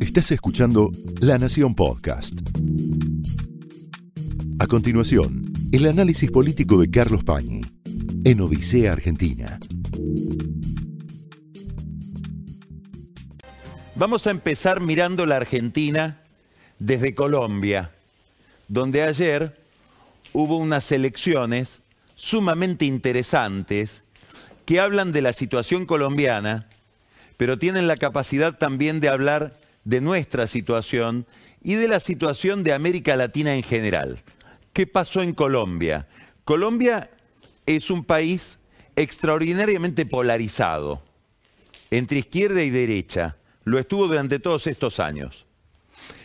Estás escuchando La Nación Podcast. A continuación, el análisis político de Carlos Pañi en Odisea Argentina. Vamos a empezar mirando la Argentina desde Colombia, donde ayer hubo unas elecciones sumamente interesantes que hablan de la situación colombiana, pero tienen la capacidad también de hablar de nuestra situación y de la situación de América Latina en general. ¿Qué pasó en Colombia? Colombia es un país extraordinariamente polarizado, entre izquierda y derecha. Lo estuvo durante todos estos años.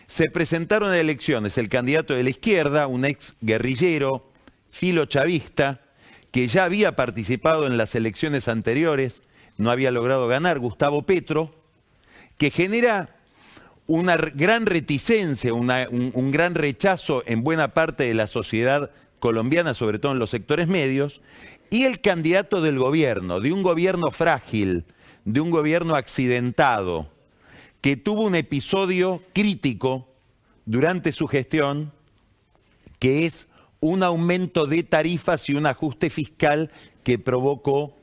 Se presentaron a elecciones el candidato de la izquierda, un ex guerrillero, filo chavista, que ya había participado en las elecciones anteriores, no había logrado ganar, Gustavo Petro, que genera una gran reticencia, un, un, gran rechazo en buena parte de la sociedad colombiana, sobre todo en los sectores medios, y el candidato del gobierno, de un gobierno frágil, de un gobierno accidentado, que tuvo un episodio crítico durante su gestión, que es un aumento de tarifas y un ajuste fiscal que provocó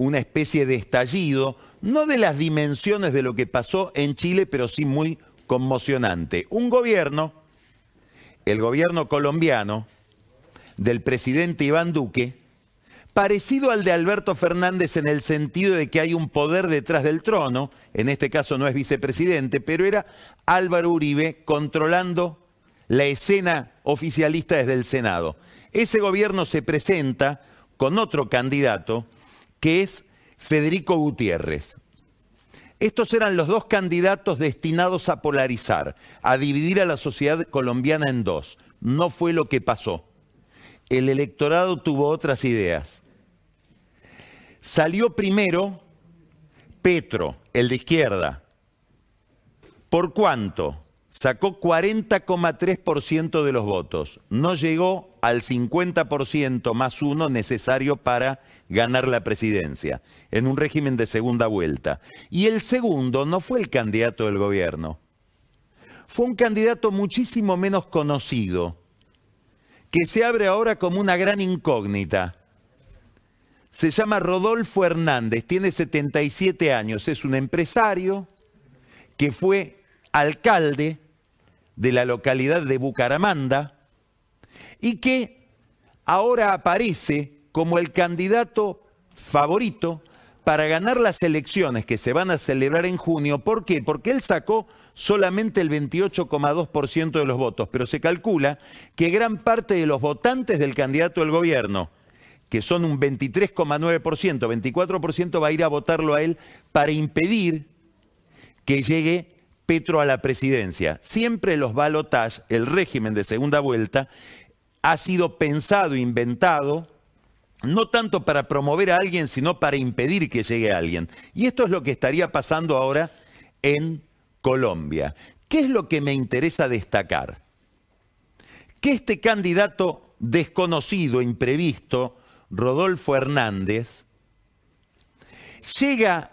una especie de estallido, no de las dimensiones de lo que pasó en Chile, pero sí muy conmocionante. Un gobierno, el gobierno colombiano, del presidente Iván Duque, parecido al de Alberto Fernández en el sentido de que hay un poder detrás del trono, en este caso no es vicepresidente, pero era Álvaro Uribe controlando la escena oficialista desde el Senado. Ese gobierno se presenta con otro candidato que es Federico Gutiérrez. Estos eran los dos candidatos destinados a polarizar, a dividir a la sociedad colombiana en dos. No fue lo que pasó. El electorado tuvo otras ideas. Salió primero Petro, el de izquierda. ¿Por cuánto? Sacó 40,3% de los votos. No llegó al 50% más uno necesario para ganar la presidencia, en un régimen de segunda vuelta. Y el segundo no fue el candidato del gobierno, fue un candidato muchísimo menos conocido, que se abre ahora como una gran incógnita. Se llama Rodolfo Hernández, tiene 77 años, es un empresario que fue alcalde de la localidad de Bucaramanda y que ahora aparece como el candidato favorito para ganar las elecciones que se van a celebrar en junio. ¿Por qué? Porque él sacó solamente el 28,2% de los votos, pero se calcula que gran parte de los votantes del candidato del gobierno, que son un 23,9%, 24% va a ir a votarlo a él para impedir que llegue Petro a la presidencia. Siempre los balotage, el régimen de segunda vuelta, ha sido pensado, inventado, no tanto para promover a alguien, sino para impedir que llegue alguien. Y esto es lo que estaría pasando ahora en Colombia. ¿Qué es lo que me interesa destacar? Que este candidato desconocido, imprevisto, Rodolfo Hernández, llega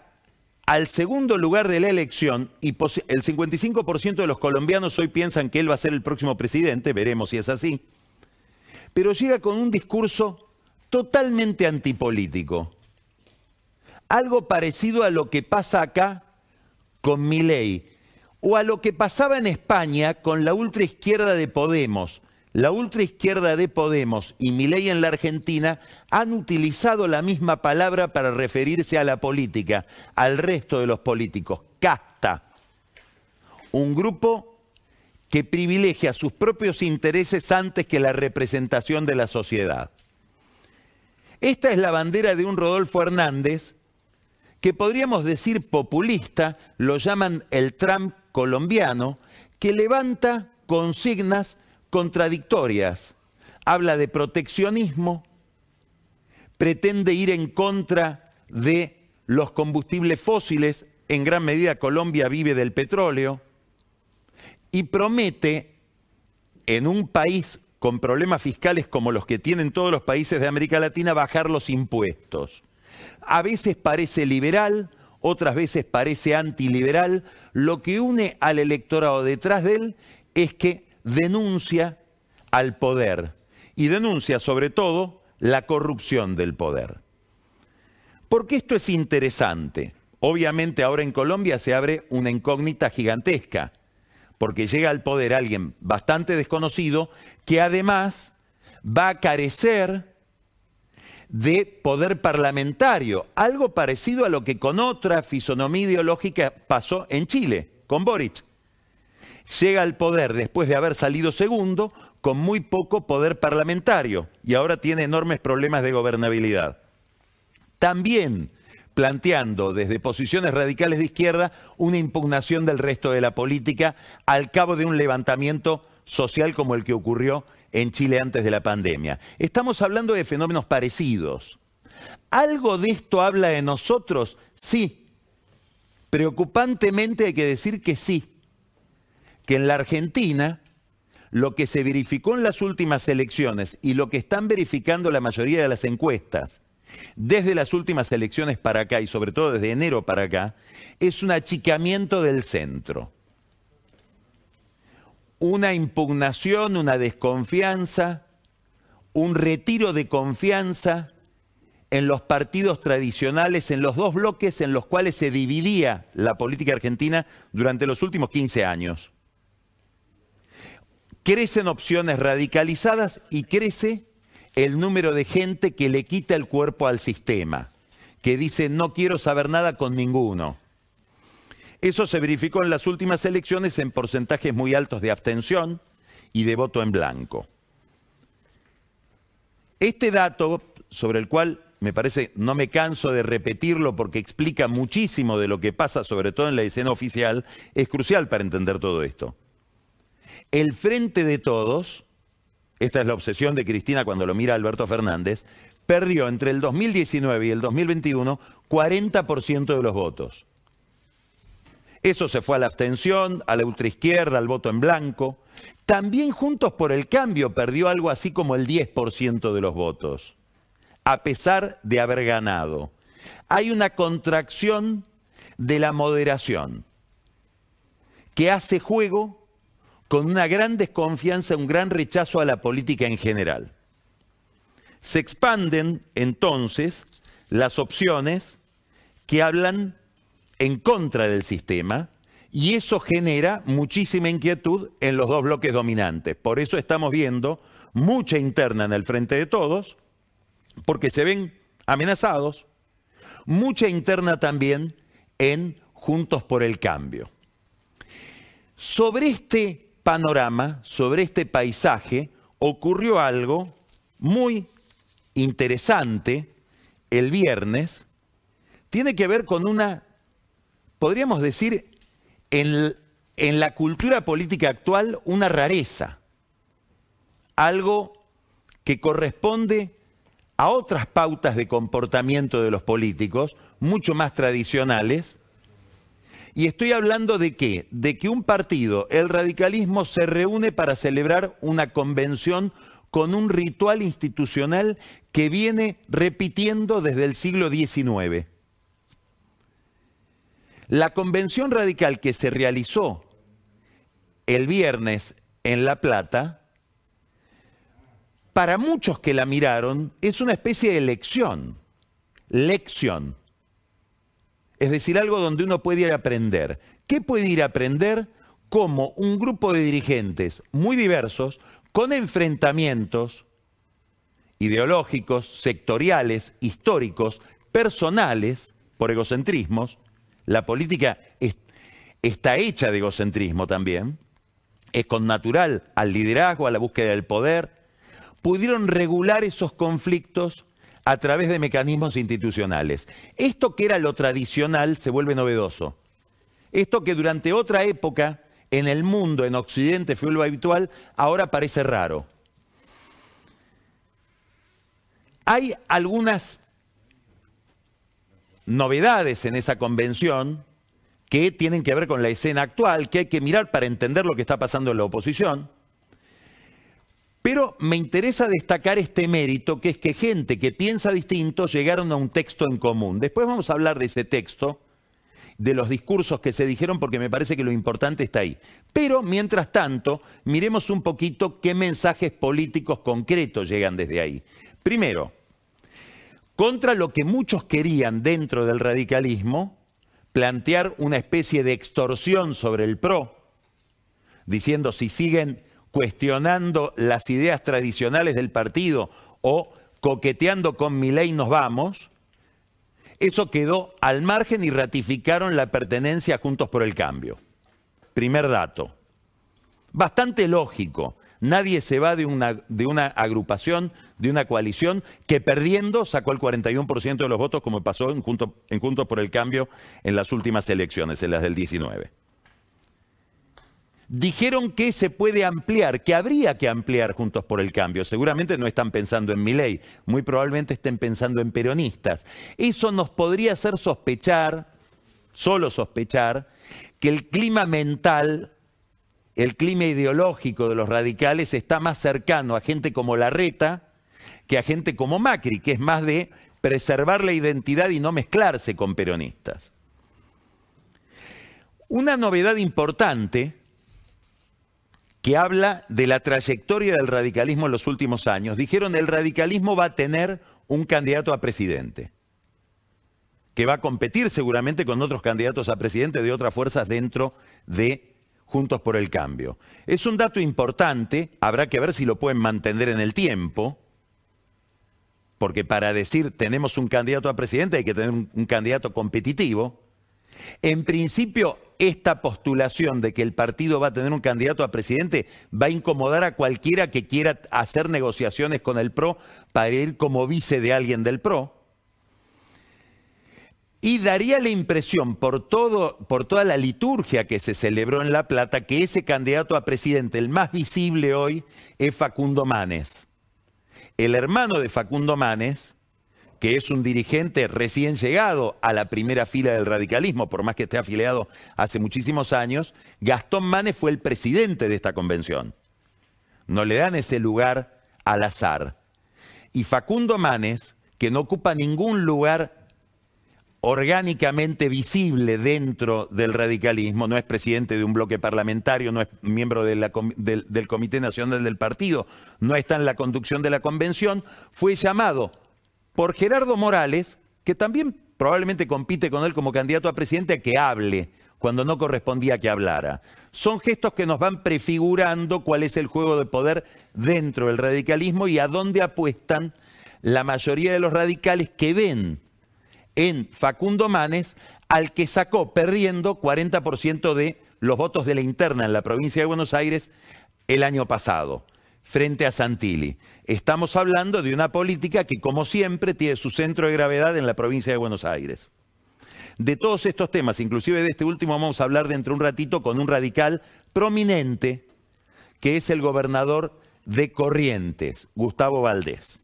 al segundo lugar de la elección y el 55% de los colombianos hoy piensan que él va a ser el próximo presidente, veremos si es así pero llega con un discurso totalmente antipolítico. Algo parecido a lo que pasa acá con Milei o a lo que pasaba en España con la ultraizquierda de Podemos. La ultraizquierda de Podemos y Milei en la Argentina han utilizado la misma palabra para referirse a la política, al resto de los políticos, casta. Un grupo que privilegia sus propios intereses antes que la representación de la sociedad. Esta es la bandera de un Rodolfo Hernández que podríamos decir populista, lo llaman el Trump colombiano, que levanta consignas contradictorias. Habla de proteccionismo, pretende ir en contra de los combustibles fósiles, en gran medida Colombia vive del petróleo, y promete en un país con problemas fiscales como los que tienen todos los países de América Latina bajar los impuestos. A veces parece liberal, otras veces parece antiliberal, lo que une al electorado detrás de él es que denuncia al poder y denuncia sobre todo la corrupción del poder. Porque esto es interesante. Obviamente ahora en Colombia se abre una incógnita gigantesca, porque llega al poder alguien bastante desconocido que además va a carecer de poder parlamentario, algo parecido a lo que con otra fisonomía ideológica pasó en Chile, con Boric. Llega al poder después de haber salido segundo con muy poco poder parlamentario y ahora tiene enormes problemas de gobernabilidad. También planteando desde posiciones radicales de izquierda una impugnación del resto de la política al cabo de un levantamiento social como el que ocurrió en Chile antes de la pandemia. Estamos hablando de fenómenos parecidos. ¿Algo de esto habla de nosotros? Sí. Preocupantemente hay que decir que sí. Que en la Argentina lo que se verificó en las últimas elecciones y lo que están verificando la mayoría de las encuestas desde las últimas elecciones para acá y sobre todo desde enero para acá, es un achicamiento del centro una impugnación, una desconfianza, un retiro de confianza en los partidos tradicionales, en los dos bloques en los cuales se dividía la política argentina durante los últimos 15 años. Crecen opciones radicalizadas y crece el número de gente que le quita el cuerpo al sistema, que dice no quiero saber nada con ninguno. Eso se verificó en las últimas elecciones en porcentajes muy altos de abstención y de voto en blanco. Este dato, sobre el cual me parece, no me canso de repetirlo porque explica muchísimo de lo que pasa, sobre todo en la escena oficial, es crucial para entender todo esto. El frente de todos, esta es la obsesión de Cristina cuando lo mira Alberto Fernández, perdió entre el 2019 y el 2021 40% de los votos. Eso se fue a la abstención, a la ultraizquierda, al voto en blanco. También Juntos por el Cambio perdió algo así como el 10% de los votos, a pesar de haber ganado. Hay una contracción de la moderación que hace juego con una gran desconfianza, un gran rechazo a la política en general. Se expanden entonces las opciones que hablan en contra del sistema y eso genera muchísima inquietud en los dos bloques dominantes. Por eso estamos viendo mucha interna en el frente de todos, porque se ven amenazados, mucha interna también en Juntos por el Cambio. Sobre este panorama, sobre este paisaje, ocurrió algo muy interesante el viernes, tiene que ver con una podríamos decir, en, en la cultura política actual una rareza, algo que corresponde a otras pautas de comportamiento de los políticos, mucho más tradicionales. Y estoy hablando de qué? De que un partido, el radicalismo, se reúne para celebrar una convención con un ritual institucional que viene repitiendo desde el siglo XIX. La convención radical que se realizó el viernes en La Plata, para muchos que la miraron, es una especie de lección, lección. Es decir, algo donde uno puede ir a aprender. ¿Qué puede ir a aprender? Como un grupo de dirigentes muy diversos, con enfrentamientos ideológicos, sectoriales, históricos, personales, por egocentrismos, la política está hecha de egocentrismo también, es con natural al liderazgo, a la búsqueda del poder, pudieron regular esos conflictos a través de mecanismos institucionales. Esto que era lo tradicional se vuelve novedoso. Esto que durante otra época en el mundo, en Occidente, fue lo habitual, ahora parece raro. Hay algunas novedades en esa convención que tienen que ver con la escena actual, que hay que mirar para entender lo que está pasando en la oposición. Pero me interesa destacar este mérito, que es que gente que piensa distinto llegaron a un texto en común. Después vamos a hablar de ese texto de los discursos que se dijeron porque me parece que lo importante está ahí. Pero, mientras tanto, miremos un poquito qué mensajes políticos concretos llegan desde ahí. Primero, contra lo que muchos querían dentro del radicalismo, plantear una especie de extorsión sobre el PRO, diciendo si siguen cuestionando las ideas tradicionales del partido o coqueteando con mi ley nos vamos, eso quedó al margen y ratificaron la pertenencia a Juntos por el Cambio. Primer dato. Bastante lógico. Nadie se va de una, de una agrupación, de una coalición, que perdiendo sacó el 41% de los votos, como pasó en, en Juntos por el Cambio en las últimas elecciones, en las del 19 dijeron que se puede ampliar, que habría que ampliar Juntos por el Cambio. Seguramente no están pensando en mi ley, muy probablemente estén pensando en peronistas. Eso nos podría hacer sospechar, solo sospechar, que el clima mental, el clima ideológico de los radicales está más cercano a gente como Larreta que a gente como Macri, que es más de preservar la identidad y no mezclarse con peronistas. Una novedad importante que habla de la trayectoria del radicalismo en los últimos años. Dijeron el radicalismo va a tener un candidato a presidente, que va a competir seguramente con otros candidatos a presidente de otras fuerzas dentro de Juntos por el Cambio. Es un dato importante, habrá que ver si lo pueden mantener en el tiempo, porque para decir tenemos un candidato a presidente hay que tener un, un candidato competitivo. En principio, esta postulación de que el partido va a tener un candidato a presidente va a incomodar a cualquiera que quiera hacer negociaciones con el PRO para ir como vice de alguien del PRO. Y daría la impresión, por, todo, por toda la liturgia que se celebró en La Plata, que ese candidato a presidente, el más visible hoy, es Facundo Manes. El hermano de Facundo Manes, que es un dirigente recién llegado a la primera fila del radicalismo, por más que esté afiliado hace muchísimos años, Gastón Manes fue el presidente de esta convención. No le dan ese lugar al azar. Y Facundo Manes, que no ocupa ningún lugar orgánicamente visible dentro del radicalismo, no es presidente de un bloque parlamentario, no es miembro del, Comité Nacional del Partido, no está en la conducción de la convención, fue llamado por Gerardo Morales, que también probablemente compite con él como candidato a presidente, a que hable cuando no correspondía que hablara. Son gestos que nos van prefigurando cuál es el juego de poder dentro del radicalismo y a dónde apuestan la mayoría de los radicales que ven en Facundo Manes al que sacó perdiendo 40% de los votos de la interna en la provincia de Buenos Aires el año pasado frente a Santilli. Estamos hablando de una política que, como siempre, tiene su centro de gravedad en la provincia de Buenos Aires. De todos estos temas, inclusive de este último, vamos a hablar dentro de un ratito con un radical prominente, que es el gobernador de Corrientes, Gustavo Valdés.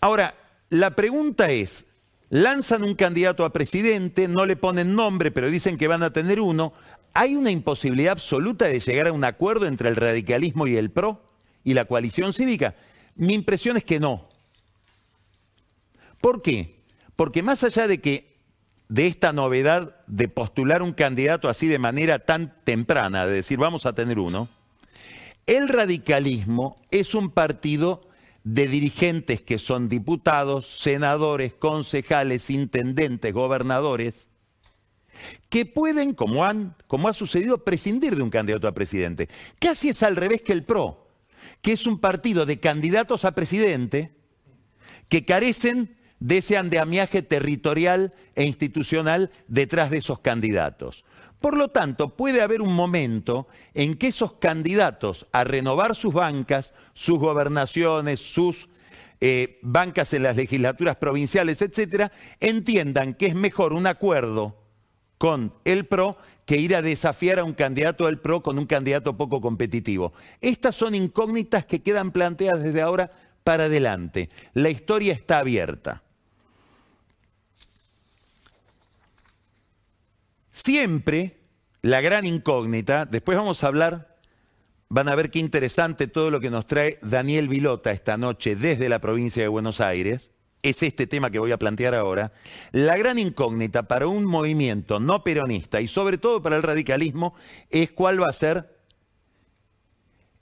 Ahora, la pregunta es, lanzan un candidato a presidente, no le ponen nombre, pero dicen que van a tener uno, ¿Hay una imposibilidad absoluta de llegar a un acuerdo entre el radicalismo y el PRO y la coalición cívica? Mi impresión es que no. ¿Por qué? Porque más allá de que de esta novedad de postular un candidato así de manera tan temprana, de decir vamos a tener uno, el radicalismo es un partido de dirigentes que son diputados, senadores, concejales, intendentes, gobernadores, que pueden, como, han, como ha sucedido, prescindir de un candidato a presidente. Casi es al revés que el PRO, que es un partido de candidatos a presidente que carecen de ese andamiaje territorial e institucional detrás de esos candidatos. Por lo tanto, puede haber un momento en que esos candidatos a renovar sus bancas, sus gobernaciones, sus eh, bancas en las legislaturas provinciales, etcétera, entiendan que es mejor un acuerdo con el PRO que ir a desafiar a un candidato del PRO con un candidato poco competitivo. Estas son incógnitas que quedan planteadas desde ahora para adelante. La historia está abierta. Siempre la gran incógnita, después vamos a hablar, van a ver qué interesante todo lo que nos trae Daniel Vilota esta noche desde la provincia de Buenos Aires, es este tema que voy a plantear ahora, la gran incógnita para un movimiento no peronista y sobre todo para el radicalismo es cuál va a ser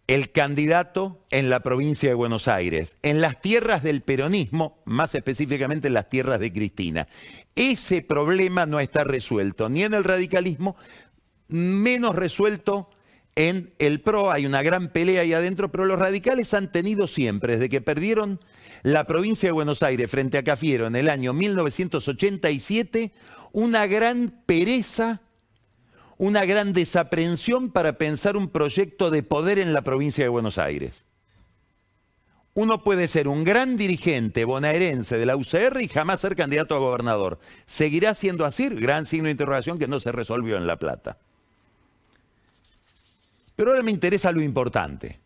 el candidato en la provincia de Buenos Aires, en las tierras del peronismo, más específicamente en las tierras de Cristina. Ese problema no está resuelto ni en el radicalismo, menos resuelto en el PRO. Hay una gran pelea ahí adentro, pero los radicales han tenido siempre, desde que perdieron la provincia de Buenos Aires frente a Cafiero en el año 1987, una gran pereza una gran desaprensión para pensar un proyecto de poder en la provincia de Buenos Aires. Uno puede ser un gran dirigente bonaerense de la UCR y jamás ser candidato a gobernador. ¿Seguirá siendo así? Gran signo de interrogación que no se resolvió en La Plata. Pero ahora me interesa lo importante.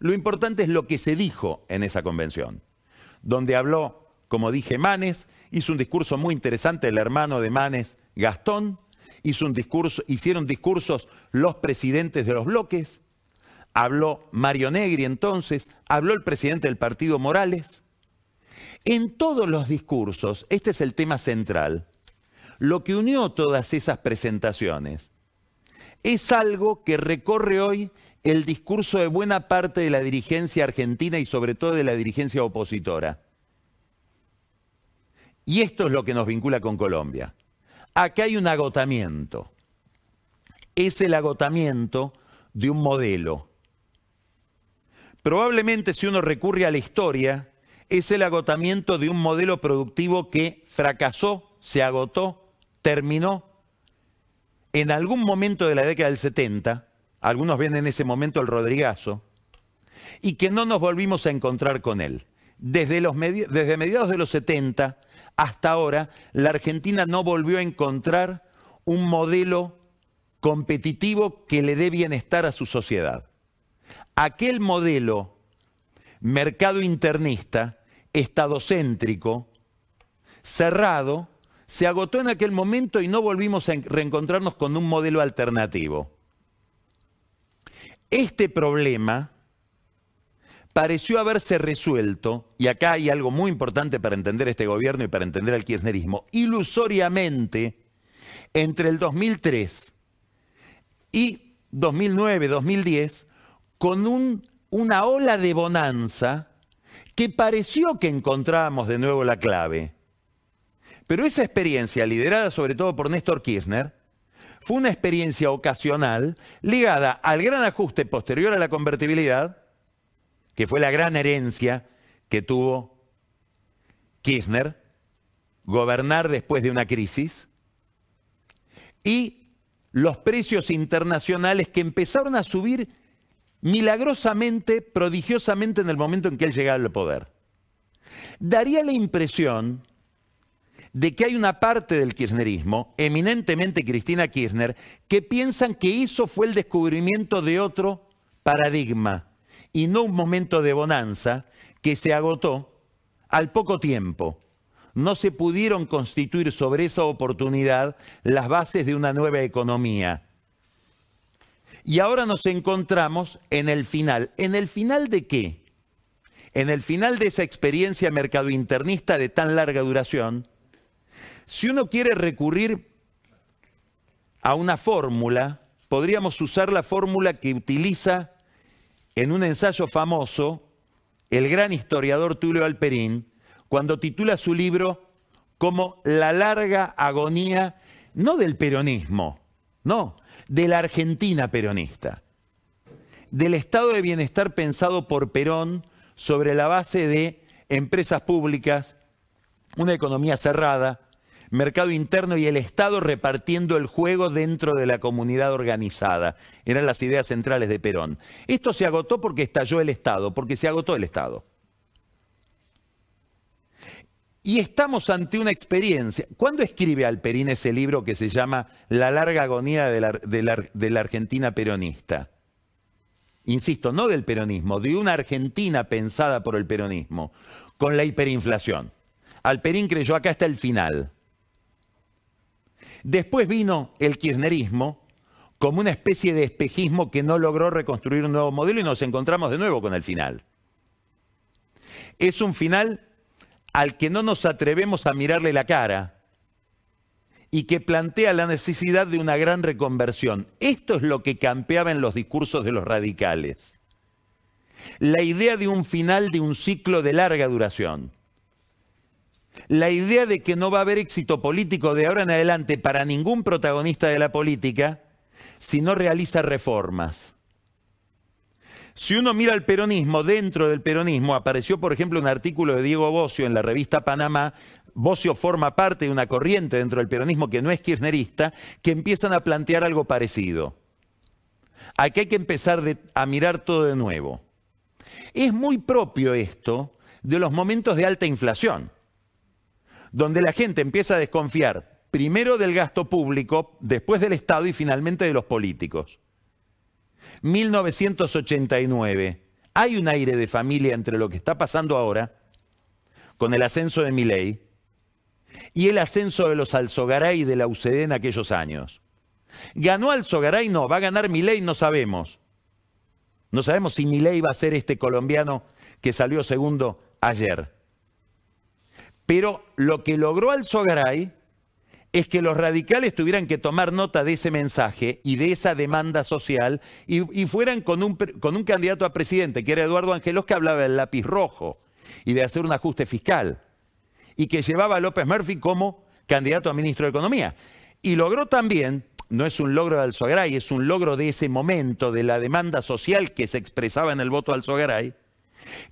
Lo importante es lo que se dijo en esa convención, donde habló, como dije, Manes, hizo un discurso muy interesante el hermano de Manes, Gastón, un discurso, hicieron discursos los presidentes de los bloques, habló Mario Negri entonces, habló el presidente del partido Morales. En todos los discursos, este es el tema central, lo que unió todas esas presentaciones es algo que recorre hoy el discurso de buena parte de la dirigencia argentina y sobre todo de la dirigencia opositora. Y esto es lo que nos vincula con Colombia. Acá hay un agotamiento. Es el agotamiento de un modelo. Probablemente si uno recurre a la historia, es el agotamiento de un modelo productivo que fracasó, se agotó, terminó. En algún momento de la década del 70, algunos ven en ese momento el Rodrigazo, y que no nos volvimos a encontrar con él. Desde, los desde mediados de los 70 hasta ahora la Argentina no volvió a encontrar un modelo competitivo que le dé bienestar a su sociedad. Aquel modelo mercado internista, estadocéntrico, cerrado, se agotó en aquel momento y no volvimos a reencontrarnos con un modelo alternativo. Este problema pareció haberse resuelto, y acá hay algo muy importante para entender este gobierno y para entender al kirchnerismo, ilusoriamente entre el 2003 y 2009, 2010, con una ola de bonanza que pareció que encontrábamos de nuevo la clave. Pero esa experiencia, liderada sobre todo por Néstor Kirchner, fue una experiencia ocasional ligada al gran ajuste posterior a la convertibilidad, que fue la gran herencia que tuvo Kirchner, gobernar después de una crisis, y los precios internacionales que empezaron a subir milagrosamente, prodigiosamente en el momento en que él llegaba al poder. Daría la impresión de que hay una parte del kirchnerismo, eminentemente Cristina Kirchner, que piensan que eso fue el descubrimiento de otro paradigma y no un momento de bonanza que se agotó al poco tiempo. No se pudieron constituir sobre esa oportunidad las bases de una nueva economía. Y ahora nos encontramos en el final. ¿En el final de qué? En el final de esa experiencia mercado-internista de tan larga duración, si uno quiere recurrir a una fórmula, podríamos usar la fórmula que utiliza en un ensayo famoso, el gran historiador Tulio Alperín, cuando titula su libro como La larga agonía, no del peronismo, no, de la Argentina peronista, del estado de bienestar pensado por Perón sobre la base de empresas públicas, una economía cerrada, mercado interno y el Estado repartiendo el juego dentro de la comunidad organizada. Eran las ideas centrales de Perón. Esto se agotó porque estalló el Estado, porque se agotó el Estado. Y estamos ante una experiencia. ¿Cuándo escribe Alperín ese libro que se llama La larga agonía de la, Argentina peronista? Insisto, no del peronismo, de una Argentina pensada por el peronismo, con la hiperinflación. Alperín creyó acá está el final. Después vino el kirchnerismo como una especie de espejismo que no logró reconstruir un nuevo modelo y nos encontramos de nuevo con el final. Es un final al que no nos atrevemos a mirarle la cara y que plantea la necesidad de una gran reconversión. Esto es lo que campeaba en los discursos de los radicales. La idea de un final de un ciclo de larga duración. La idea de que no va a haber éxito político de ahora en adelante para ningún protagonista de la política si no realiza reformas. Si uno mira el peronismo, dentro del peronismo apareció, por ejemplo, un artículo de Diego Bocio en la revista Panamá. Bocio forma parte de una corriente dentro del peronismo que no es kirchnerista, que empiezan a plantear algo parecido. Aquí hay que empezar a mirar todo de nuevo. Es muy propio esto de los momentos de alta inflación, donde la gente empieza a desconfiar primero del gasto público, después del Estado y finalmente de los políticos. 1989. Hay un aire de familia entre lo que está pasando ahora, con el ascenso de Miley, y el ascenso de los Alzogaray de la UCD en aquellos años. ¿Ganó Alzogaray? No. ¿Va a ganar Milei? No sabemos. No sabemos si Milei va a ser este colombiano que salió segundo ayer. Pero lo que logró Alzogaray es que los radicales tuvieran que tomar nota de ese mensaje y de esa demanda social y, fueran con un, con un, candidato a presidente, que era Eduardo Angelos, que hablaba del lápiz rojo y de hacer un ajuste fiscal, y que llevaba a López Murphy como candidato a ministro de Economía. Y logró también, no es un logro de Alzogaray, es un logro de ese momento, de la demanda social que se expresaba en el voto de Alzogaray,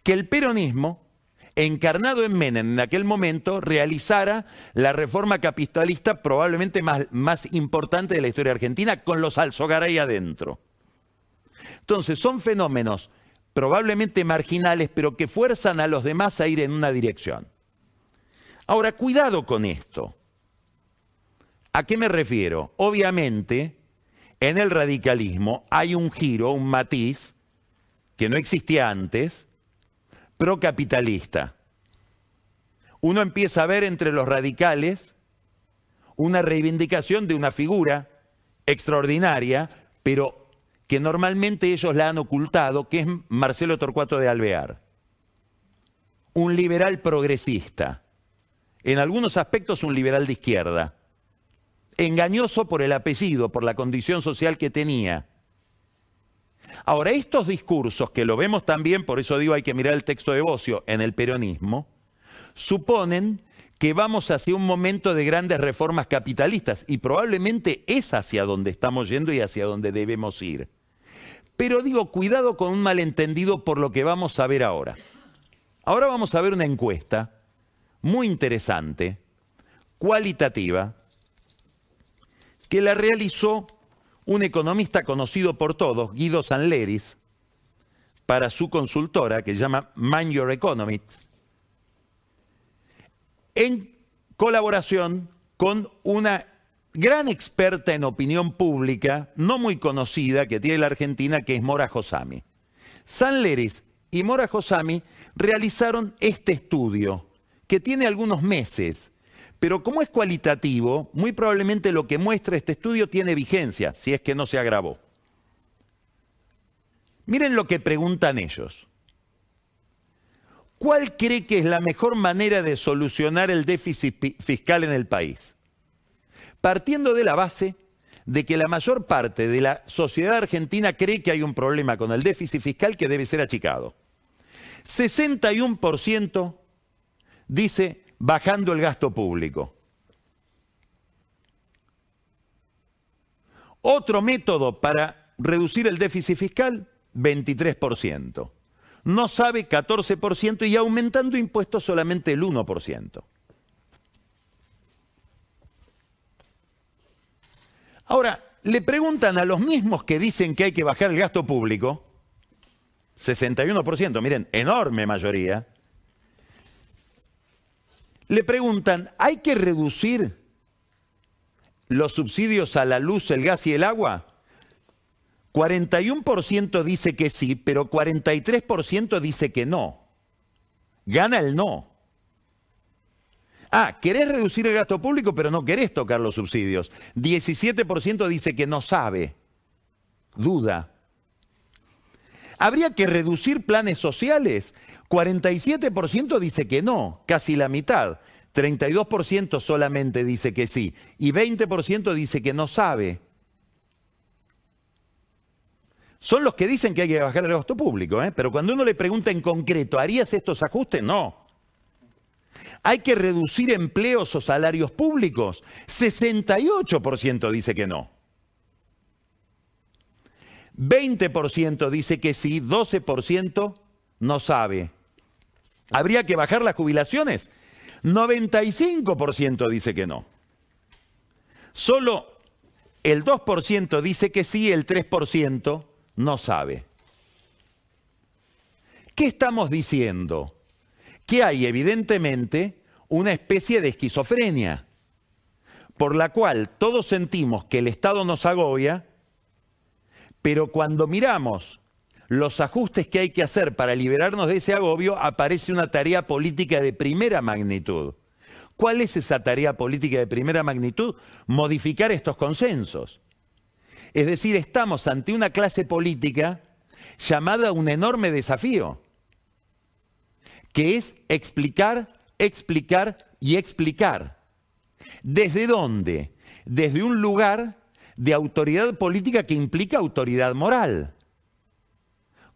que el peronismo encarnado en Menem en aquel momento, realizara la reforma capitalista probablemente más, más importante de la historia argentina, con los Alzogaray adentro. Entonces, son fenómenos probablemente marginales, pero que fuerzan a los demás a ir en una dirección. Ahora, cuidado con esto. ¿A qué me refiero? Obviamente, en el radicalismo hay un giro, un matiz, que no existía antes, procapitalista. Uno empieza a ver entre los radicales una reivindicación de una figura extraordinaria, pero que normalmente ellos la han ocultado, que es Marcelo Torcuato de Alvear. Un liberal progresista, en algunos aspectos un liberal de izquierda, engañoso por el apellido, por la condición social que tenía, Ahora, estos discursos, que lo vemos también, por eso digo hay que mirar el texto de Bocio, en el peronismo, suponen que vamos hacia un momento de grandes reformas capitalistas y probablemente es hacia donde estamos yendo y hacia donde debemos ir. Pero digo, cuidado con un malentendido por lo que vamos a ver ahora. Ahora vamos a ver una encuesta muy interesante, cualitativa, que la realizó un economista conocido por todos, Guido Sanleris, para su consultora que se llama Mind Your Economics, en colaboración con una gran experta en opinión pública, no muy conocida, que tiene la Argentina, que es Mora Josami. Sanleris y Mora Josami realizaron este estudio, que tiene algunos meses, pero como es cualitativo, muy probablemente lo que muestra este estudio tiene vigencia, si es que no se agravó. Miren lo que preguntan ellos. ¿Cuál cree que es la mejor manera de solucionar el déficit fiscal en el país? Partiendo de la base de que la mayor parte de la sociedad argentina cree que hay un problema con el déficit fiscal que debe ser achicado. 61% dice bajando el gasto público. Otro método para reducir el déficit fiscal, 23%. No sabe 14% y aumentando impuestos solamente el 1%. Ahora, le preguntan a los mismos que dicen que hay que bajar el gasto público, 61%, miren, enorme mayoría, le preguntan, ¿hay que reducir los subsidios a la luz, el gas y el agua? 41% dice que sí, pero 43% dice que no. Gana el no. Ah, querés reducir el gasto público, pero no querés tocar los subsidios. 17% dice que no sabe, duda. ¿Habría que reducir planes sociales? 47% dice que no, casi la mitad. 32% solamente dice que sí. Y 20% dice que no sabe. Son los que dicen que hay que bajar el gasto público, ¿eh? pero cuando uno le pregunta en concreto, ¿harías estos ajustes? No. ¿Hay que reducir empleos o salarios públicos? 68% dice que no. 20% dice que sí, 12% no sabe. ¿Habría que bajar las jubilaciones? 95% dice que no. Solo el 2% dice que sí, el 3% no sabe. ¿Qué estamos diciendo? Que hay evidentemente una especie de esquizofrenia, por la cual todos sentimos que el Estado nos agobia, pero cuando miramos los ajustes que hay que hacer para liberarnos de ese agobio, aparece una tarea política de primera magnitud. ¿Cuál es esa tarea política de primera magnitud? Modificar estos consensos. Es decir, estamos ante una clase política llamada a un enorme desafío, que es explicar, explicar y explicar. ¿Desde dónde? Desde un lugar de autoridad política que implica autoridad moral.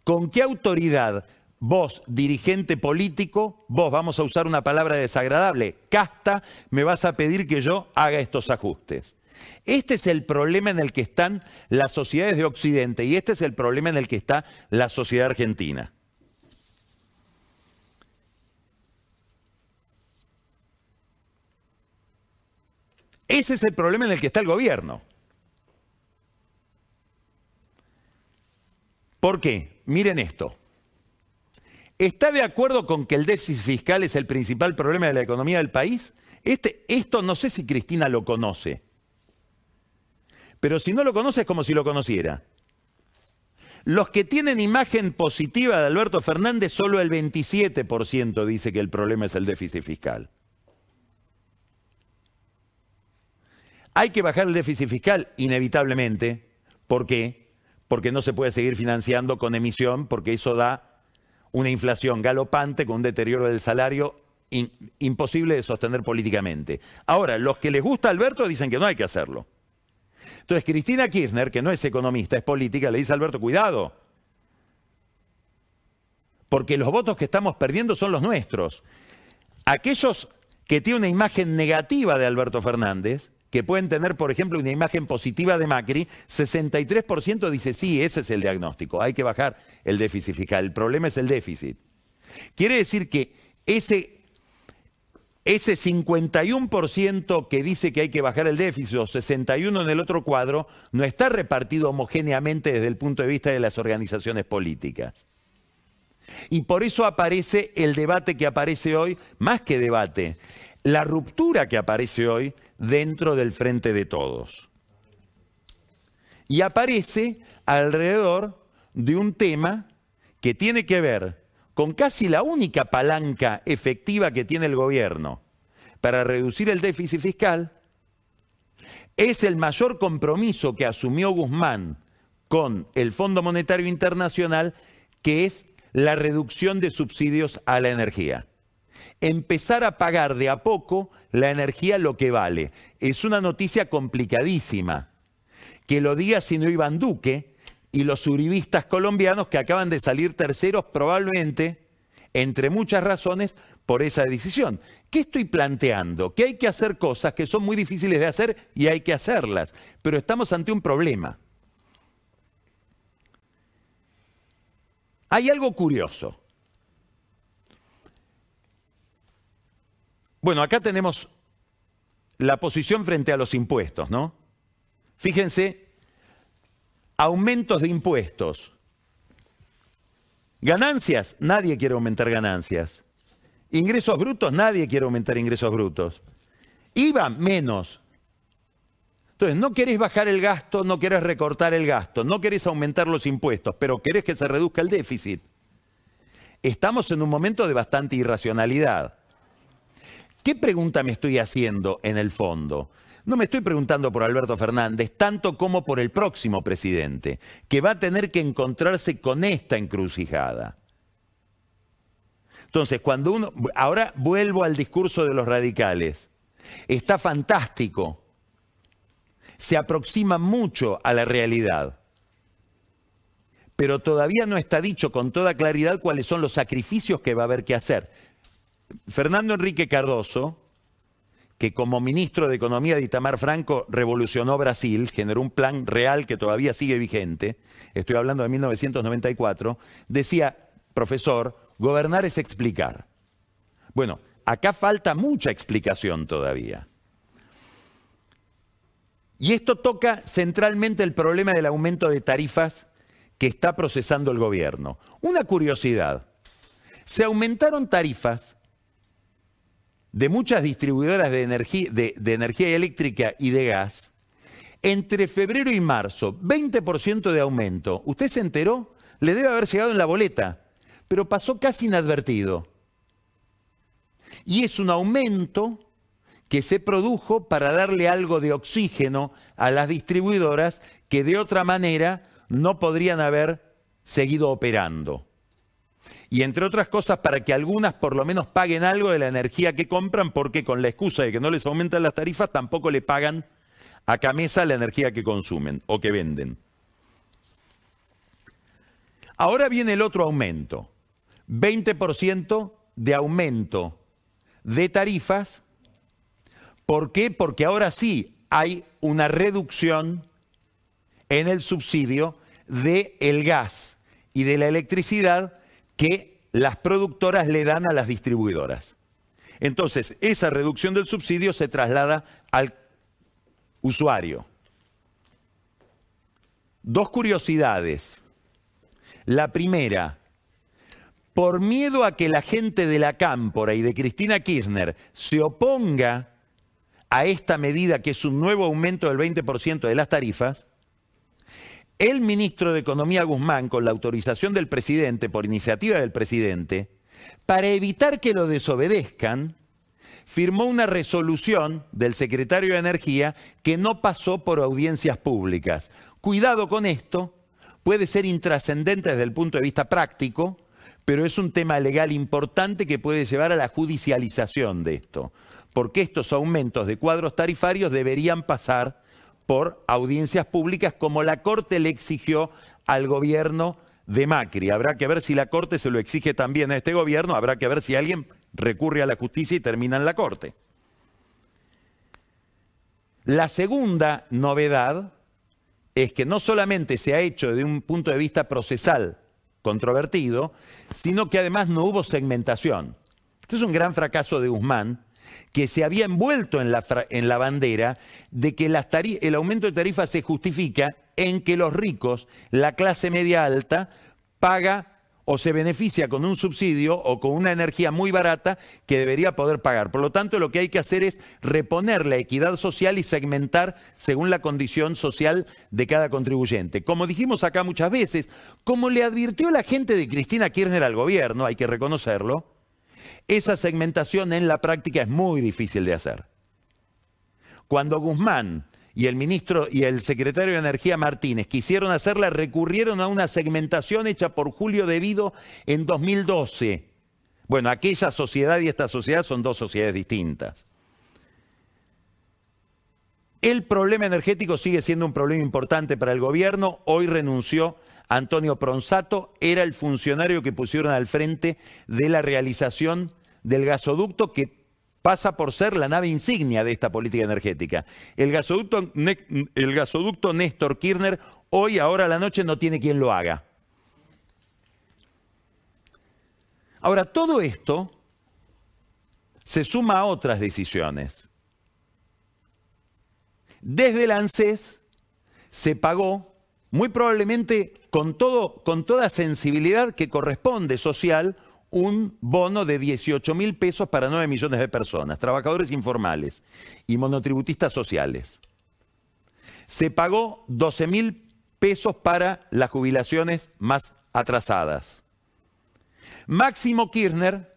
¿Con qué autoridad vos, dirigente político, vos, vamos a usar una palabra desagradable, casta, me vas a pedir que yo haga estos ajustes? Este es el problema en el que están las sociedades de Occidente y este es el problema en el que está la sociedad argentina. Ese es el problema en el que está el gobierno. ¿Por qué? Miren esto. ¿Está de acuerdo con que el déficit fiscal es el principal problema de la economía del país? Este, esto no sé si Cristina lo conoce. Pero si no lo conoce es como si lo conociera. Los que tienen imagen positiva de Alberto Fernández, solo el 27% dice que el problema es el déficit fiscal. Hay que bajar el déficit fiscal, inevitablemente. ¿Por qué? Porque no se puede seguir financiando con emisión, porque eso da una inflación galopante con un deterioro del salario imposible de sostener políticamente. Ahora, los que les gusta Alberto dicen que no hay que hacerlo. Entonces, Cristina Kirchner, que no es economista, es política, le dice a Alberto, cuidado, porque los votos que estamos perdiendo son los nuestros. Aquellos que tienen una imagen negativa de Alberto Fernández, que pueden tener, por ejemplo, una imagen positiva de Macri, 63% dice sí, ese es el diagnóstico, hay que bajar el déficit fiscal, el problema es el déficit. Quiere decir que ese, ese 51% que dice que hay que bajar el déficit o 61% en el otro cuadro no está repartido homogéneamente desde el punto de vista de las organizaciones políticas. Y por eso aparece el debate que aparece hoy, más que debate, la ruptura que aparece hoy dentro del frente de todos. Y aparece alrededor de un tema que tiene que ver con casi la única palanca efectiva que tiene el gobierno para reducir el déficit fiscal, es el mayor compromiso que asumió Guzmán con el Fondo Monetario Internacional, que es la reducción de subsidios a la energía empezar a pagar de a poco la energía lo que vale. Es una noticia complicadísima. Que lo diga sino Iván Duque y los uribistas colombianos que acaban de salir terceros probablemente, entre muchas razones, por esa decisión. ¿Qué estoy planteando? Que hay que hacer cosas que son muy difíciles de hacer y hay que hacerlas, pero estamos ante un problema. Hay algo curioso. Bueno, acá tenemos la posición frente a los impuestos, ¿no? Fíjense, aumentos de impuestos. Ganancias, nadie quiere aumentar ganancias. Ingresos brutos, nadie quiere aumentar ingresos brutos. IVA, menos. Entonces, no querés bajar el gasto, no querés recortar el gasto, no querés aumentar los impuestos, pero querés que se reduzca el déficit. Estamos en un momento de bastante irracionalidad. ¿Qué pregunta me estoy haciendo en el fondo? No me estoy preguntando por Alberto Fernández, tanto como por el próximo presidente, que va a tener que encontrarse con esta encrucijada. Entonces, cuando uno, ahora vuelvo al discurso de los radicales, está fantástico, se aproxima mucho a la realidad, pero todavía no está dicho con toda claridad cuáles son los sacrificios que va a haber que hacer. Fernando Enrique Cardoso, que como ministro de Economía de Itamar Franco revolucionó Brasil, generó un plan real que todavía sigue vigente, estoy hablando de 1994, decía, profesor, gobernar es explicar. Bueno, acá falta mucha explicación todavía. Y esto toca centralmente el problema del aumento de tarifas que está procesando el gobierno. Una curiosidad, se aumentaron tarifas de muchas distribuidoras de energía, eléctrica y de gas entre febrero y marzo, 20% de aumento. ¿Usted se enteró? Le debe haber llegado en la boleta, pero pasó casi inadvertido. Y es un aumento que se produjo para darle algo de oxígeno a las distribuidoras que de otra manera no podrían haber seguido operando. Y entre otras cosas, para que algunas por lo menos paguen algo de la energía que compran, porque con la excusa de que no les aumentan las tarifas, tampoco le pagan a Camesa la energía que consumen o que venden. Ahora viene el otro aumento, 20% de aumento de tarifas. ¿Por qué? Porque ahora sí hay una reducción en el subsidio del el gas y de la electricidad que las productoras le dan a las distribuidoras. Entonces, esa reducción del subsidio se traslada al usuario. Dos curiosidades. La primera, por miedo a que la gente de la Cámpora y de Cristina Kirchner se oponga a esta medida que es un nuevo aumento del 20% de las tarifas, el ministro de Economía Guzmán, con la autorización del presidente, por iniciativa del presidente, para evitar que lo desobedezcan, firmó una resolución del secretario de Energía que no pasó por audiencias públicas. Cuidado con esto, puede ser intrascendente desde el punto de vista práctico, pero es un tema legal importante que puede llevar a la judicialización de esto, porque estos aumentos de cuadros tarifarios deberían pasar por audiencias públicas como la Corte le exigió al gobierno de Macri. Habrá que ver si la Corte se lo exige también a este gobierno, habrá que ver si alguien recurre a la justicia y termina en la Corte. La segunda novedad es que no solamente se ha hecho desde un punto de vista procesal controvertido, sino que además no hubo segmentación. Esto es un gran fracaso de Guzmán, que se había envuelto en la, en la bandera de que el aumento de tarifas se justifica en que los ricos, la clase media alta, paga o se beneficia con un subsidio o con una energía muy barata que debería poder pagar. Por lo tanto, lo que hay que hacer es reponer la equidad social y segmentar según la condición social de cada contribuyente. Como dijimos acá muchas veces, como le advirtió la gente de Cristina Kirchner al gobierno, hay que reconocerlo, esa segmentación en la práctica es muy difícil de hacer. Cuando Guzmán y el ministro y el secretario de Energía Martínez quisieron hacerla, recurrieron a una segmentación hecha por Julio Devido en 2012. Bueno, aquella sociedad y esta sociedad son dos sociedades distintas. El problema energético sigue siendo un problema importante para el gobierno. Hoy renunció Antonio Pronsato, era el funcionario que pusieron al frente de la realización del gasoducto que pasa por ser la nave insignia de esta política energética. El gasoducto, el gasoducto Néstor Kirchner hoy, ahora a la noche, no tiene quien lo haga. Ahora, todo esto se suma a otras decisiones. Desde el ANSES se pagó, muy probablemente con, con toda sensibilidad que corresponde social, un bono de 18 mil pesos para 9 millones de personas, trabajadores informales y monotributistas sociales. Se pagó 12 mil pesos para las jubilaciones más atrasadas. Máximo Kirchner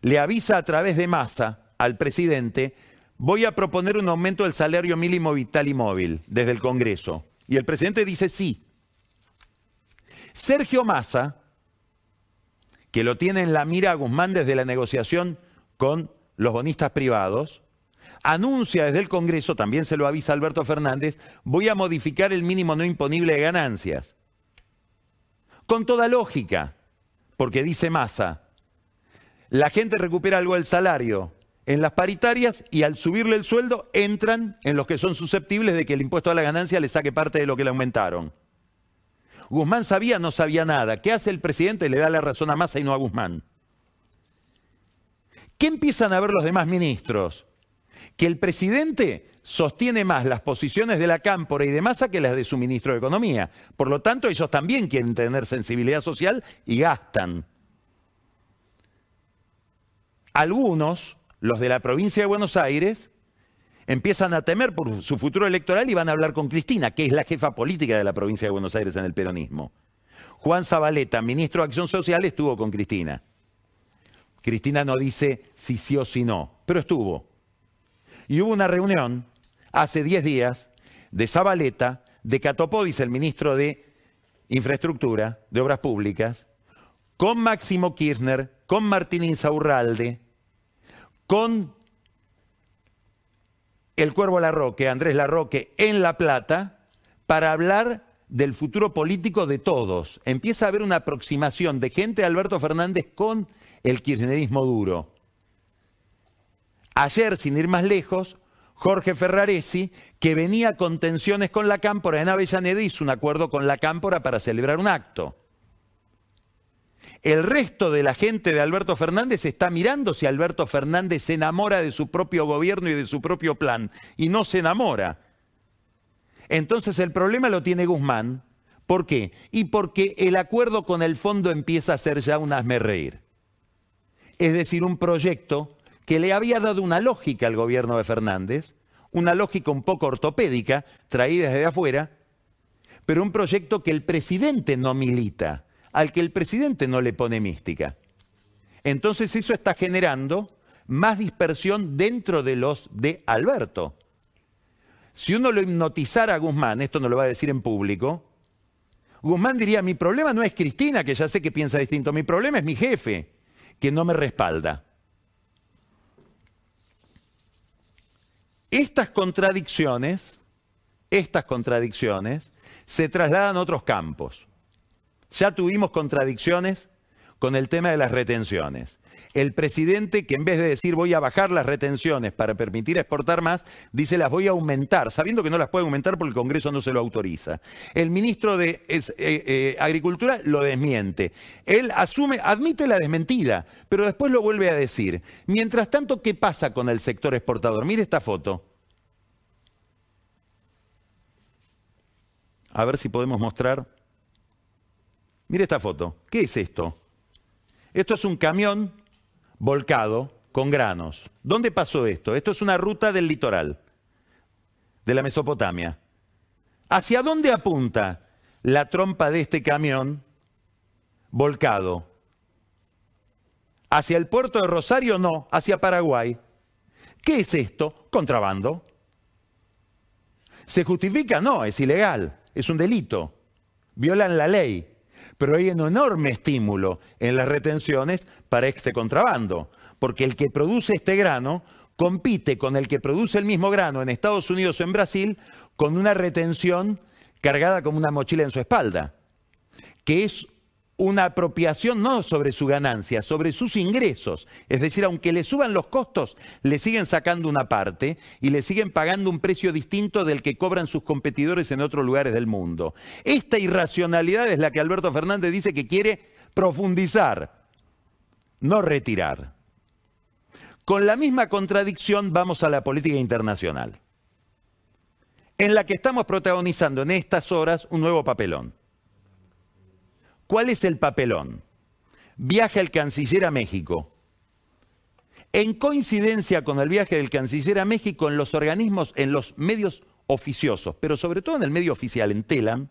le avisa a través de masa al presidente, voy a proponer un aumento del salario mínimo vital y móvil desde el Congreso. Y el presidente dice sí. Sergio Massa, que lo tiene en la mira Guzmán desde la negociación con los bonistas privados, anuncia desde el Congreso, también se lo avisa Alberto Fernández, voy a modificar el mínimo no imponible de ganancias. Con toda lógica, porque dice Massa, la gente recupera algo del salario en las paritarias y al subirle el sueldo entran en los que son susceptibles de que el impuesto a la ganancia le saque parte de lo que le aumentaron. Guzmán sabía, no sabía nada. ¿Qué hace el presidente? Le da la razón a Massa y no a Guzmán. ¿Qué empiezan a ver los demás ministros? Que el presidente sostiene más las posiciones de la Cámpora y de Massa que las de su ministro de Economía. Por lo tanto, ellos también quieren tener sensibilidad social y gastan. Algunos, los de la provincia de Buenos Aires, empiezan a temer por su futuro electoral y van a hablar con Cristina, que es la jefa política de la provincia de Buenos Aires en el peronismo. Juan Zabaleta, ministro de Acción Social, estuvo con Cristina. Cristina no dice si sí o si no, pero estuvo. Y hubo una reunión hace 10 días de Zabaleta, de Catopodis, el ministro de Infraestructura, de Obras Públicas, con Máximo Kirchner, con Martín Insaurralde, con el Cuervo Larroque, Andrés Larroque, en La Plata, para hablar del futuro político de todos. Empieza a haber una aproximación de gente de Alberto Fernández con el kirchnerismo duro. Ayer, sin ir más lejos, Jorge Ferraresi, que venía con tensiones con la Cámpora en Avellaneda, hizo un acuerdo con la Cámpora para celebrar un acto. El resto de la gente de Alberto Fernández está mirando si Alberto Fernández se enamora de su propio gobierno y de su propio plan, y no se enamora. Entonces el problema lo tiene Guzmán. ¿Por qué? Y porque el acuerdo con el fondo empieza a ser ya un asme reír. Es decir, un proyecto que le había dado una lógica al gobierno de Fernández, una lógica un poco ortopédica, traída desde afuera, pero un proyecto que el presidente no milita, al que el presidente no le pone mística. Entonces eso está generando más dispersión dentro de los de Alberto. Si uno lo hipnotizara a Guzmán, esto no lo va a decir en público, Guzmán diría, mi problema no es Cristina, que ya sé que piensa distinto, mi problema es mi jefe, que no me respalda. Estas contradicciones, estas contradicciones se trasladan a otros campos. Ya tuvimos contradicciones con el tema de las retenciones. El presidente que en vez de decir voy a bajar las retenciones para permitir exportar más, dice las voy a aumentar, sabiendo que no las puede aumentar porque el Congreso no se lo autoriza. El ministro de eh, eh, Agricultura lo desmiente. Él asume, admite la desmentida, pero después lo vuelve a decir. Mientras tanto, ¿qué pasa con el sector exportador? Mire esta foto. A ver si podemos mostrar. Mire esta foto. ¿Qué es esto? Esto es un camión volcado con granos. ¿Dónde pasó esto? Esto es una ruta del litoral, de la Mesopotamia. ¿Hacia dónde apunta la trompa de este camión volcado? ¿Hacia el puerto de Rosario? No, hacia Paraguay. ¿Qué es esto? Contrabando. ¿Se justifica? No, es ilegal, es un delito. Violan la ley pero hay un enorme estímulo en las retenciones para este contrabando, porque el que produce este grano compite con el que produce el mismo grano en Estados Unidos o en Brasil con una retención cargada como una mochila en su espalda, que es una apropiación no sobre su ganancia, sobre sus ingresos. Es decir, aunque le suban los costos, le siguen sacando una parte y le siguen pagando un precio distinto del que cobran sus competidores en otros lugares del mundo. Esta irracionalidad es la que Alberto Fernández dice que quiere profundizar, no retirar. Con la misma contradicción vamos a la política internacional, en la que estamos protagonizando en estas horas un nuevo papelón. ¿Cuál es el papelón? Viaja el canciller a México. En coincidencia con el viaje del canciller a México en los organismos, en los medios oficiosos, pero sobre todo en el medio oficial, en Telam,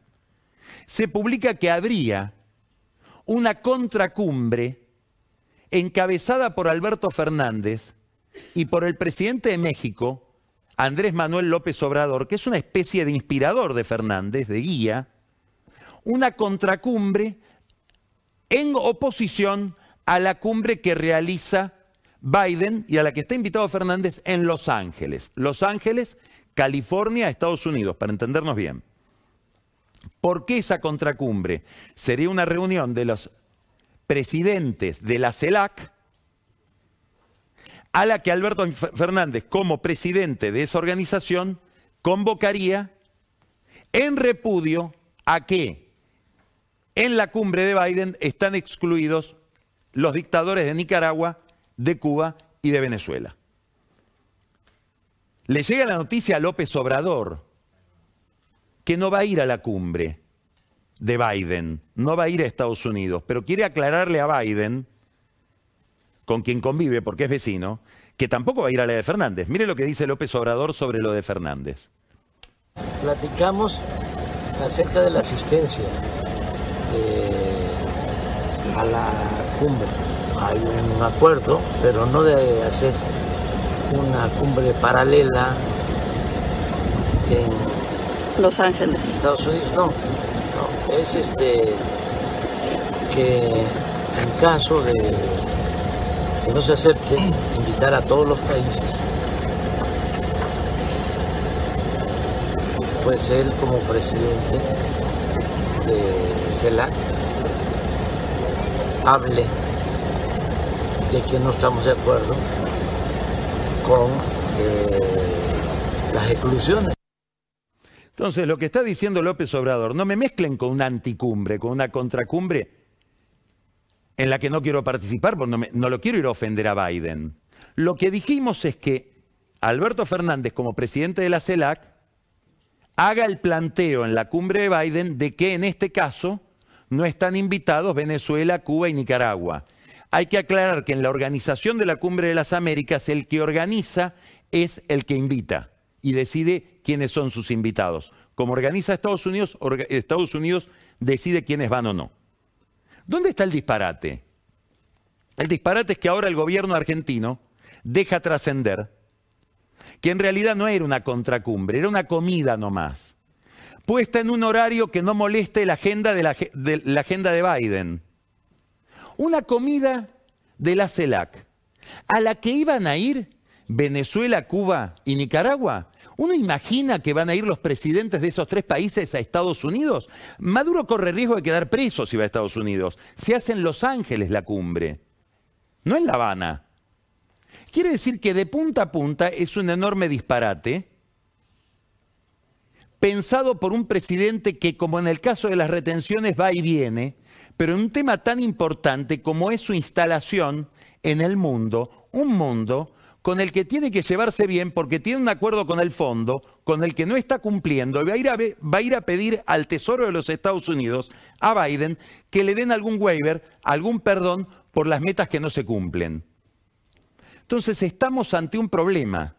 se publica que habría una contracumbre encabezada por Alberto Fernández y por el presidente de México, Andrés Manuel López Obrador, que es una especie de inspirador de Fernández, de guía, una contracumbre en oposición a la cumbre que realiza Biden y a la que está invitado Fernández en Los Ángeles. Los Ángeles, California, Estados Unidos, para entendernos bien. ¿Por qué esa contracumbre? Sería una reunión de los presidentes de la CELAC, a la que Alberto Fernández, como presidente de esa organización, convocaría en repudio a que en la cumbre de Biden están excluidos los dictadores de Nicaragua, de Cuba y de Venezuela. Le llega la noticia a López Obrador que no va a ir a la cumbre de Biden, no va a ir a Estados Unidos, pero quiere aclararle a Biden, con quien convive porque es vecino, que tampoco va a ir a la de Fernández. Mire lo que dice López Obrador sobre lo de Fernández. Platicamos acerca de la asistencia eh, a la cumbre. Hay un acuerdo, pero no de hacer una cumbre paralela en Los Ángeles. Estados Unidos, no. no es este que en caso de que no se acepte, invitar a todos los países, pues él como presidente de CELAC hable de que no estamos de acuerdo con eh, las exclusiones. Entonces, lo que está diciendo López Obrador, no me mezclen con una anticumbre, con una contracumbre en la que no quiero participar, porque no, lo quiero ir a ofender a Biden. Lo que dijimos es que Alberto Fernández, como presidente de la CELAC, haga el planteo en la cumbre de Biden de que en este caso no están invitados Venezuela, Cuba y Nicaragua. Hay que aclarar que en la organización de la Cumbre de las Américas el que organiza es el que invita y decide quiénes son sus invitados. Como organiza Estados Unidos, Estados Unidos decide quiénes van o no. ¿Dónde está el disparate? El disparate es que ahora el gobierno argentino deja trascender que en realidad no era una contracumbre, era una comida nomás, puesta en un horario que no moleste la agenda de la, la agenda de Biden. Una comida de la CELAC, a la que iban a ir Venezuela, Cuba y Nicaragua, ¿Uno imagina que van a ir los presidentes de esos tres países a Estados Unidos? Maduro corre riesgo de quedar preso si va a Estados Unidos. Se hace en Los Ángeles la cumbre, no en La Habana. Quiere decir que de punta a punta es un enorme disparate pensado por un presidente que, como en el caso de las retenciones, va y viene, pero en un tema tan importante como es su instalación en el mundo, un mundo con el que tiene que llevarse bien porque tiene un acuerdo con el fondo, con el que no está cumpliendo, y va a ir a, va a, ir a pedir al Tesoro de los Estados Unidos, a Biden, que le den algún waiver, algún perdón por las metas que no se cumplen. Entonces estamos ante un problema.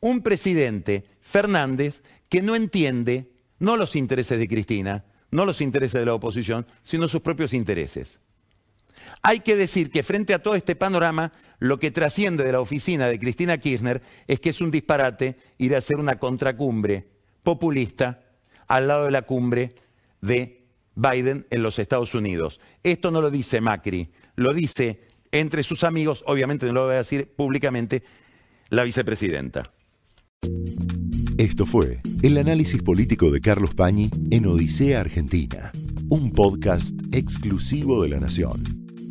Un presidente, Fernández, que no entiende no los intereses de Cristina, no los intereses de la oposición, sino sus propios intereses. Hay que decir que frente a todo este panorama, lo que trasciende de la oficina de Cristina Kirchner es que es un disparate ir a hacer una contracumbre populista al lado de la cumbre de Biden en los Estados Unidos. Esto no lo dice Macri, lo dice entre sus amigos, obviamente no lo voy a decir públicamente, la vicepresidenta. Esto fue el análisis político de Carlos Pañi en Odisea Argentina, un podcast exclusivo de la Nación.